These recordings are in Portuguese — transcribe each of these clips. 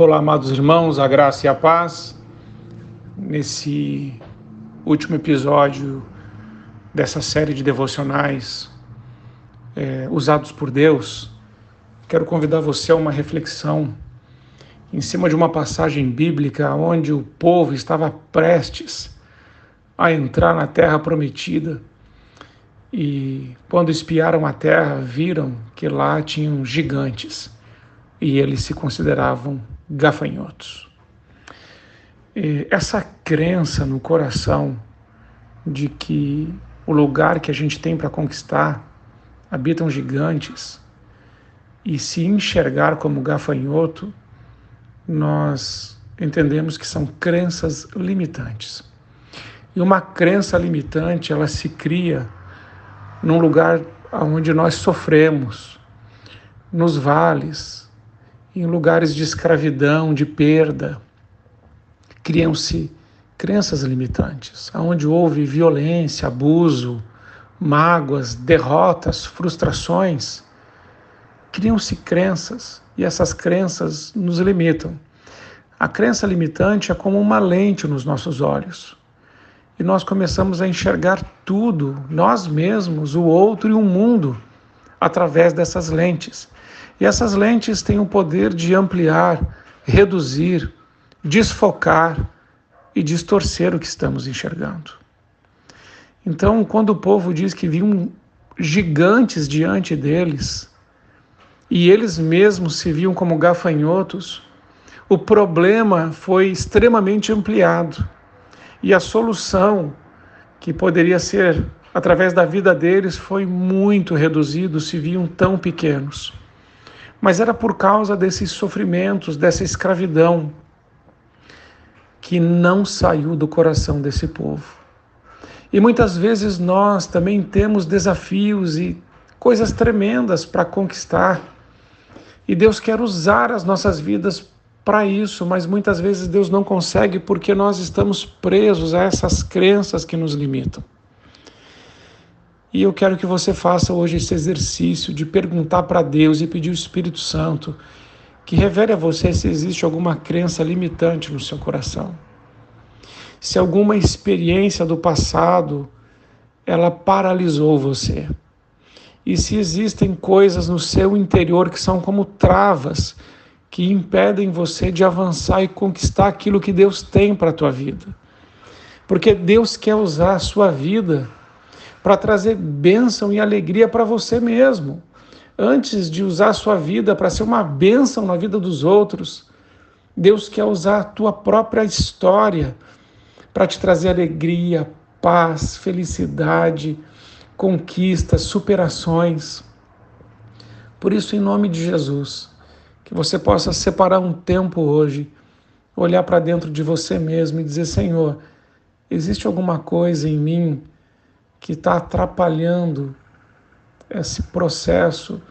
Olá, amados irmãos, a graça e a paz. Nesse último episódio dessa série de devocionais é, usados por Deus, quero convidar você a uma reflexão em cima de uma passagem bíblica onde o povo estava prestes a entrar na terra prometida e, quando espiaram a terra, viram que lá tinham gigantes e eles se consideravam gafanhotos. Essa crença no coração de que o lugar que a gente tem para conquistar habitam gigantes e se enxergar como gafanhoto, nós entendemos que são crenças limitantes. E uma crença limitante, ela se cria num lugar onde nós sofremos, nos vales, em lugares de escravidão, de perda. Criam-se crenças limitantes, onde houve violência, abuso, mágoas, derrotas, frustrações. Criam-se crenças e essas crenças nos limitam. A crença limitante é como uma lente nos nossos olhos. E nós começamos a enxergar tudo, nós mesmos, o outro e o mundo, através dessas lentes. E essas lentes têm o poder de ampliar, reduzir, desfocar e distorcer o que estamos enxergando. Então, quando o povo diz que viam gigantes diante deles e eles mesmos se viam como gafanhotos, o problema foi extremamente ampliado e a solução que poderia ser através da vida deles foi muito reduzido, se viam tão pequenos mas era por causa desses sofrimentos, dessa escravidão, que não saiu do coração desse povo. E muitas vezes nós também temos desafios e coisas tremendas para conquistar. E Deus quer usar as nossas vidas para isso, mas muitas vezes Deus não consegue porque nós estamos presos a essas crenças que nos limitam. E eu quero que você faça hoje esse exercício de perguntar para Deus e pedir o Espírito Santo que revele a você se existe alguma crença limitante no seu coração. Se alguma experiência do passado ela paralisou você. E se existem coisas no seu interior que são como travas que impedem você de avançar e conquistar aquilo que Deus tem para a tua vida. Porque Deus quer usar a sua vida para trazer bênção e alegria para você mesmo. Antes de usar a sua vida para ser uma bênção na vida dos outros, Deus quer usar a tua própria história para te trazer alegria, paz, felicidade, conquistas, superações. Por isso, em nome de Jesus, que você possa separar um tempo hoje, olhar para dentro de você mesmo e dizer: Senhor, existe alguma coisa em mim que está atrapalhando esse processo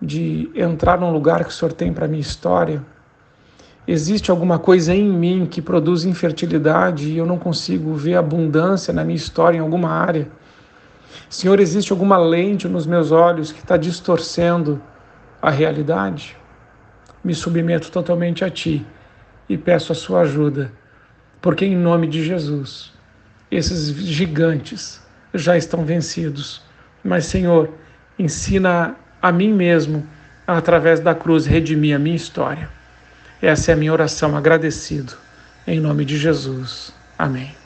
de entrar num lugar que o Senhor tem para minha história? Existe alguma coisa em mim que produz infertilidade e eu não consigo ver abundância na minha história em alguma área? Senhor, existe alguma lente nos meus olhos que está distorcendo a realidade? Me submeto totalmente a Ti e peço a Sua ajuda, porque em nome de Jesus, esses gigantes já estão vencidos. Mas, Senhor, ensina a mim mesmo, através da cruz, redimir a minha história. Essa é a minha oração, agradecido. Em nome de Jesus. Amém.